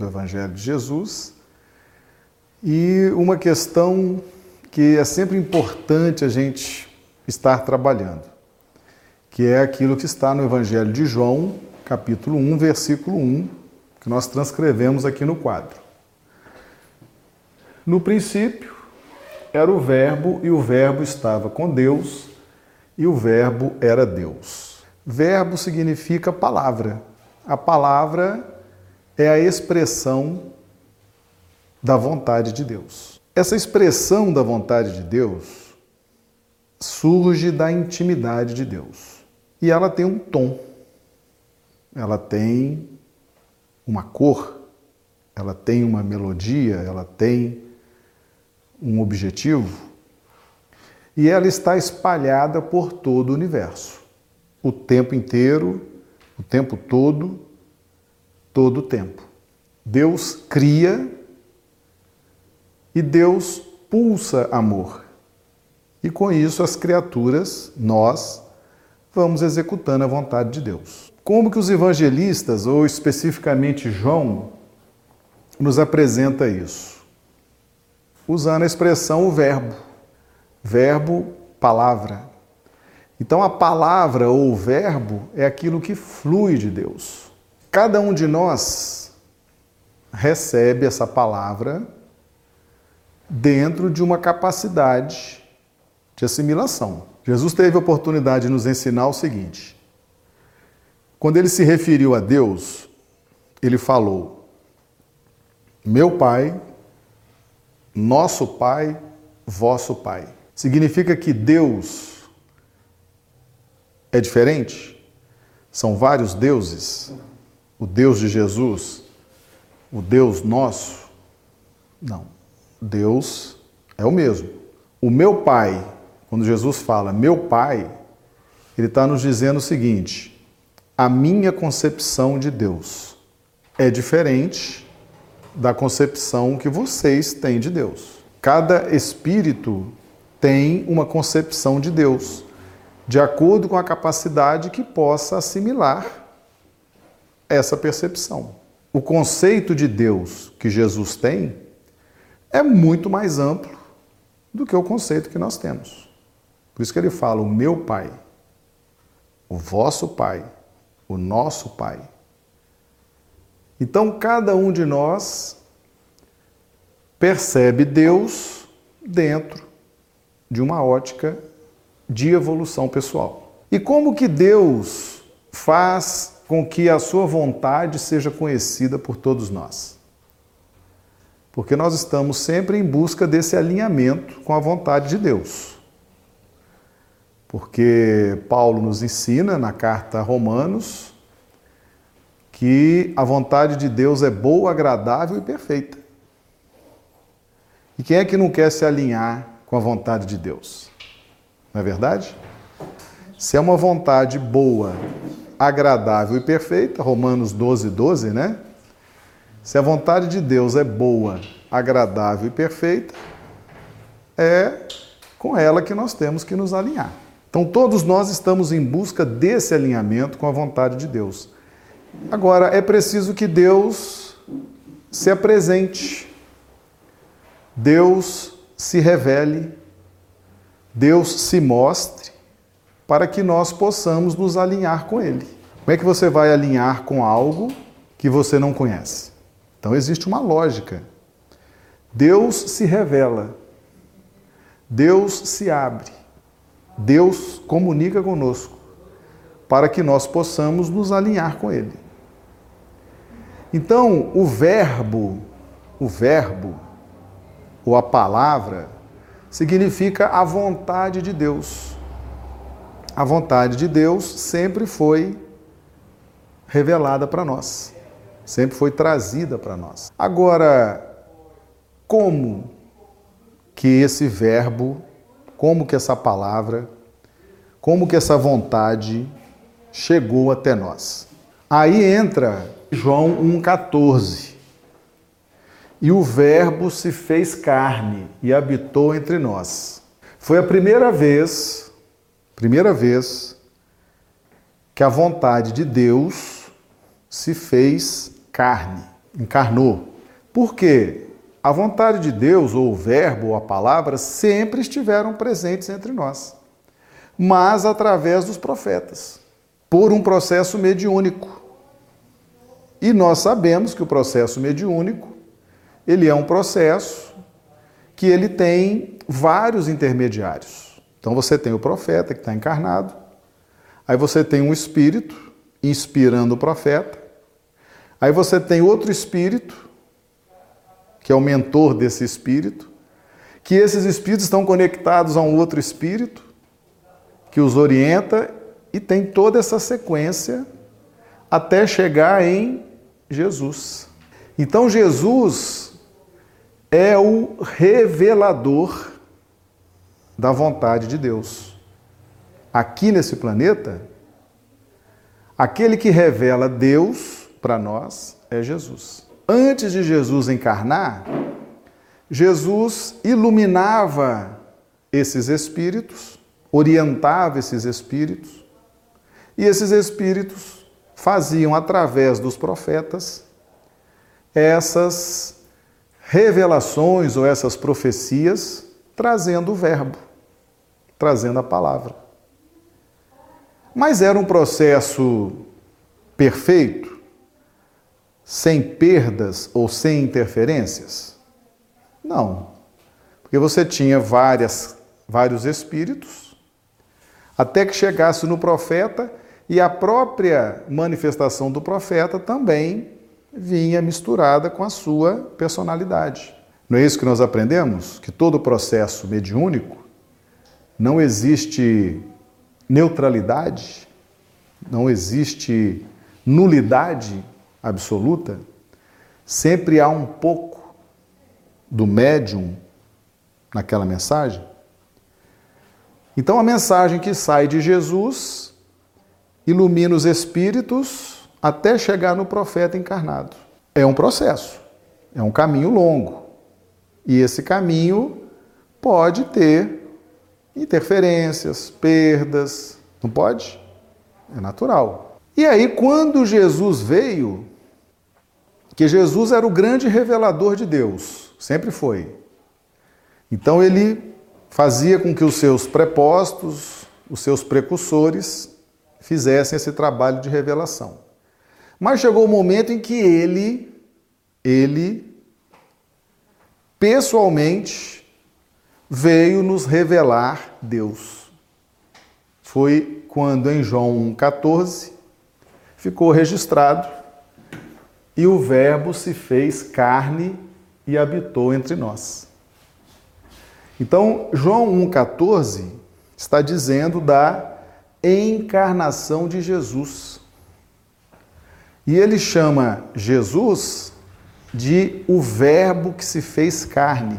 do Evangelho de Jesus e uma questão que é sempre importante a gente estar trabalhando, que é aquilo que está no Evangelho de João, capítulo 1, versículo 1, que nós transcrevemos aqui no quadro. No princípio era o Verbo, e o Verbo estava com Deus, e o Verbo era Deus. Verbo significa palavra. A palavra é a expressão da vontade de Deus. Essa expressão da vontade de Deus surge da intimidade de Deus. E ela tem um tom, ela tem uma cor, ela tem uma melodia, ela tem um objetivo. E ela está espalhada por todo o universo, o tempo inteiro, o tempo todo, todo o tempo. Deus cria e Deus pulsa amor. E com isso as criaturas, nós, vamos executando a vontade de Deus. Como que os evangelistas, ou especificamente João, nos apresenta isso? Usando a expressão o verbo. Verbo, palavra. Então a palavra ou o verbo é aquilo que flui de Deus. Cada um de nós recebe essa palavra dentro de uma capacidade de assimilação. Jesus teve a oportunidade de nos ensinar o seguinte: quando ele se referiu a Deus, ele falou: Meu Pai, nosso Pai, vosso Pai. Significa que Deus é diferente? São vários deuses? O Deus de Jesus? O Deus nosso? Não. Deus é o mesmo. O meu Pai, quando Jesus fala meu Pai, ele está nos dizendo o seguinte: a minha concepção de Deus é diferente da concepção que vocês têm de Deus. Cada espírito tem uma concepção de Deus, de acordo com a capacidade que possa assimilar essa percepção. O conceito de Deus que Jesus tem é muito mais amplo do que o conceito que nós temos. Por isso que ele fala: o meu Pai, o vosso Pai, o nosso Pai. Então, cada um de nós percebe Deus dentro de uma ótica de evolução pessoal. E como que Deus faz com que a sua vontade seja conhecida por todos nós? Porque nós estamos sempre em busca desse alinhamento com a vontade de Deus. Porque Paulo nos ensina na carta a Romanos que a vontade de Deus é boa, agradável e perfeita. E quem é que não quer se alinhar com a vontade de Deus? Não é verdade? Se é uma vontade boa, agradável e perfeita, Romanos 12, 12, né? Se a vontade de Deus é boa, agradável e perfeita, é com ela que nós temos que nos alinhar. Então, todos nós estamos em busca desse alinhamento com a vontade de Deus. Agora, é preciso que Deus se apresente, Deus se revele, Deus se mostre, para que nós possamos nos alinhar com Ele. Como é que você vai alinhar com algo que você não conhece? Então existe uma lógica. Deus se revela, Deus se abre, Deus comunica conosco para que nós possamos nos alinhar com Ele. Então, o verbo, o verbo, ou a palavra, significa a vontade de Deus. A vontade de Deus sempre foi revelada para nós sempre foi trazida para nós. Agora, como que esse verbo, como que essa palavra, como que essa vontade chegou até nós? Aí entra João 1,14. E o Verbo se fez carne e habitou entre nós. Foi a primeira vez, primeira vez, que a vontade de Deus se fez carne. encarnou. Por quê? A vontade de Deus, ou o verbo, ou a palavra, sempre estiveram presentes entre nós, mas através dos profetas, por um processo mediúnico. E nós sabemos que o processo mediúnico, ele é um processo que ele tem vários intermediários. Então você tem o profeta que está encarnado, aí você tem um espírito inspirando o profeta, aí você tem outro espírito, que é o mentor desse espírito, que esses espíritos estão conectados a um outro espírito, que os orienta e tem toda essa sequência até chegar em Jesus. Então Jesus é o revelador da vontade de Deus. Aqui nesse planeta, aquele que revela Deus para nós é Jesus. Antes de Jesus encarnar, Jesus iluminava esses espíritos, orientava esses espíritos, e esses espíritos faziam através dos profetas essas revelações ou essas profecias, trazendo o Verbo, trazendo a palavra. Mas era um processo perfeito, sem perdas ou sem interferências? Não. Porque você tinha várias, vários espíritos, até que chegasse no profeta, e a própria manifestação do profeta também vinha misturada com a sua personalidade. Não é isso que nós aprendemos? Que todo processo mediúnico não existe neutralidade, não existe nulidade absoluta, sempre há um pouco do médium naquela mensagem. Então a mensagem que sai de Jesus ilumina os espíritos até chegar no profeta encarnado. É um processo, é um caminho longo. E esse caminho pode ter interferências, perdas, não pode? É natural. E aí, quando Jesus veio, que Jesus era o grande revelador de Deus, sempre foi. Então ele fazia com que os seus prepostos, os seus precursores, fizessem esse trabalho de revelação. Mas chegou o momento em que ele, ele, pessoalmente, veio nos revelar Deus. Foi quando em João 1,14 ficou registrado e o Verbo se fez carne e habitou entre nós. Então, João 1,14 está dizendo da encarnação de Jesus. E ele chama Jesus de o Verbo que se fez carne.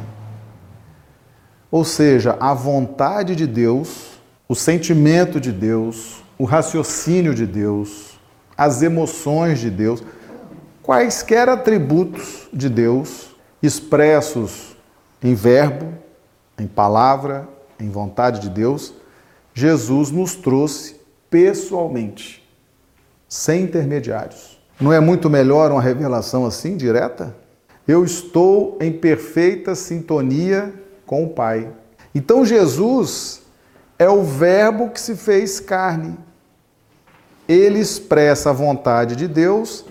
Ou seja, a vontade de Deus, o sentimento de Deus, o raciocínio de Deus, as emoções de Deus, quaisquer atributos de Deus expressos em verbo, em palavra, em vontade de Deus, Jesus nos trouxe pessoalmente, sem intermediários. Não é muito melhor uma revelação assim, direta? Eu estou em perfeita sintonia com o Pai. Então Jesus é o Verbo que se fez carne. Ele expressa a vontade de Deus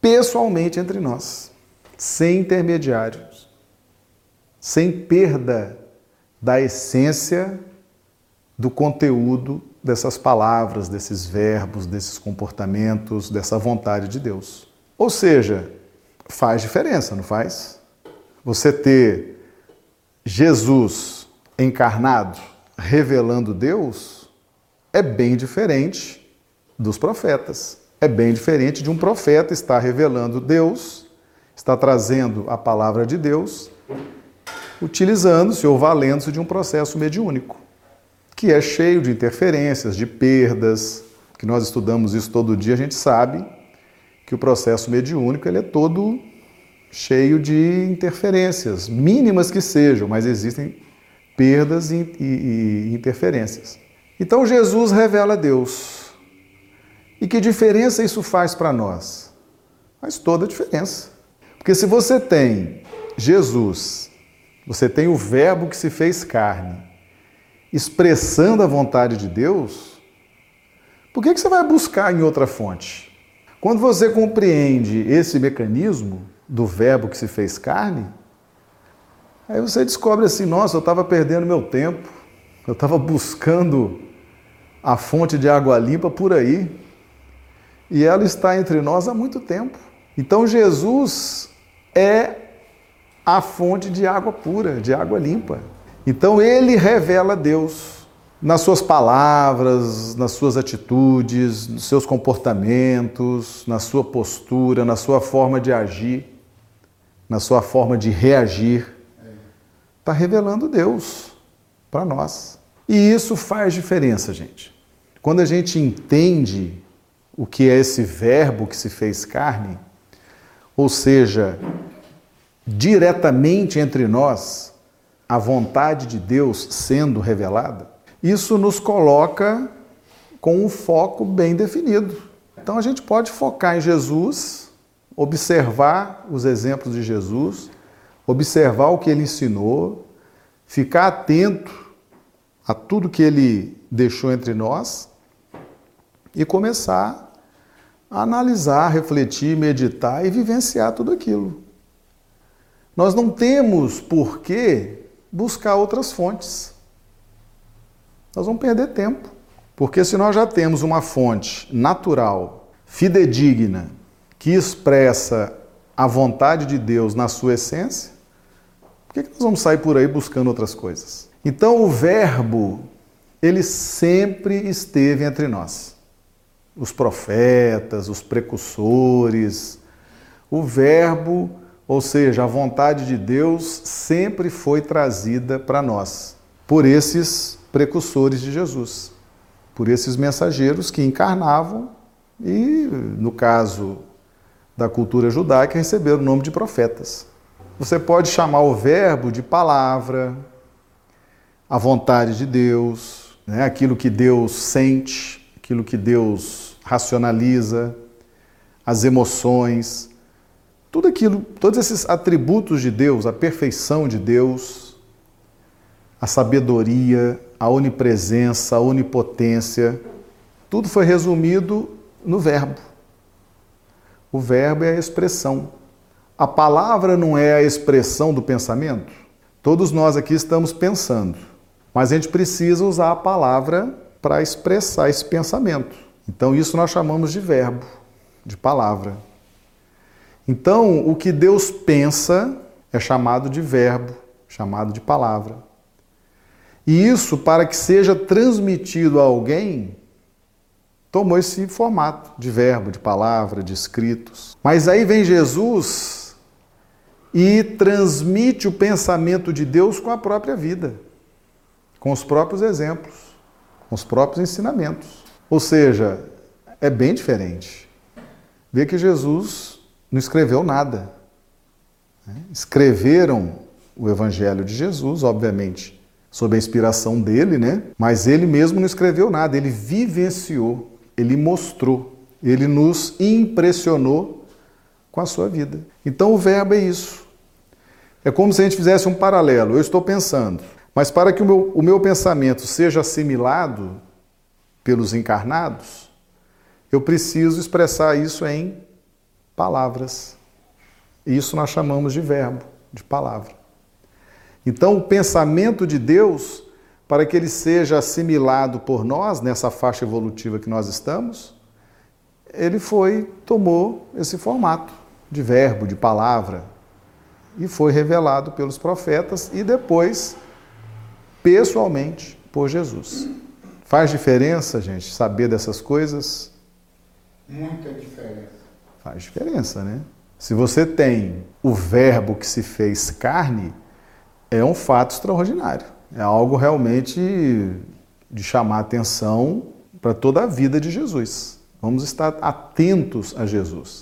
pessoalmente entre nós, sem intermediários, sem perda da essência do conteúdo dessas palavras, desses verbos, desses comportamentos, dessa vontade de Deus. Ou seja, faz diferença, não faz? Você ter Jesus encarnado revelando Deus é bem diferente dos profetas. É bem diferente de um profeta estar revelando Deus, está trazendo a palavra de Deus, utilizando-se ou valendo-se de um processo mediúnico que é cheio de interferências, de perdas, que nós estudamos isso todo dia, a gente sabe que o processo mediúnico ele é todo cheio de interferências, mínimas que sejam, mas existem perdas e, e, e interferências. Então Jesus revela Deus. E que diferença isso faz para nós? Faz toda a diferença. Porque se você tem Jesus, você tem o Verbo que se fez carne, expressando a vontade de Deus, por que, que você vai buscar em outra fonte? Quando você compreende esse mecanismo do Verbo que se fez carne, aí você descobre assim: nossa, eu estava perdendo meu tempo, eu estava buscando a fonte de água limpa por aí, e ela está entre nós há muito tempo. Então Jesus é a fonte de água pura, de água limpa. Então ele revela Deus nas suas palavras, nas suas atitudes, nos seus comportamentos, na sua postura, na sua forma de agir, na sua forma de reagir. Está revelando Deus para nós. E isso faz diferença, gente. Quando a gente entende o que é esse verbo que se fez carne, ou seja, diretamente entre nós, a vontade de Deus sendo revelada, isso nos coloca com um foco bem definido. Então a gente pode focar em Jesus, observar os exemplos de Jesus, observar o que ele ensinou, ficar atento a tudo que ele deixou entre nós e começar a analisar, refletir, meditar e vivenciar tudo aquilo. Nós não temos por que buscar outras fontes. Nós vamos perder tempo. Porque se nós já temos uma fonte natural, fidedigna, que expressa a vontade de Deus na sua essência, por que nós vamos sair por aí buscando outras coisas? Então o Verbo, ele sempre esteve entre nós. Os profetas, os precursores, o Verbo ou seja, a vontade de Deus sempre foi trazida para nós por esses precursores de Jesus, por esses mensageiros que encarnavam e, no caso da cultura judaica, receberam o nome de profetas. Você pode chamar o verbo de palavra, a vontade de Deus, né? aquilo que Deus sente, aquilo que Deus racionaliza, as emoções. Tudo aquilo, todos esses atributos de Deus, a perfeição de Deus, a sabedoria, a onipresença, a onipotência, tudo foi resumido no Verbo. O Verbo é a expressão. A palavra não é a expressão do pensamento? Todos nós aqui estamos pensando, mas a gente precisa usar a palavra para expressar esse pensamento. Então, isso nós chamamos de verbo, de palavra. Então, o que Deus pensa é chamado de verbo, chamado de palavra. E isso, para que seja transmitido a alguém, tomou esse formato de verbo, de palavra, de escritos. Mas aí vem Jesus e transmite o pensamento de Deus com a própria vida, com os próprios exemplos, com os próprios ensinamentos. Ou seja, é bem diferente. Vê que Jesus não escreveu nada. Né? Escreveram o Evangelho de Jesus, obviamente, sob a inspiração dele, né? Mas ele mesmo não escreveu nada, ele vivenciou, ele mostrou, ele nos impressionou com a sua vida. Então o verbo é isso. É como se a gente fizesse um paralelo. Eu estou pensando, mas para que o meu, o meu pensamento seja assimilado pelos encarnados, eu preciso expressar isso em palavras. Isso nós chamamos de verbo, de palavra. Então, o pensamento de Deus, para que ele seja assimilado por nós nessa faixa evolutiva que nós estamos, ele foi, tomou esse formato de verbo, de palavra, e foi revelado pelos profetas e depois, pessoalmente, por Jesus. Faz diferença, gente, saber dessas coisas? Muita diferença. Faz diferença, né? Se você tem o Verbo que se fez carne, é um fato extraordinário. É algo realmente de chamar atenção para toda a vida de Jesus. Vamos estar atentos a Jesus.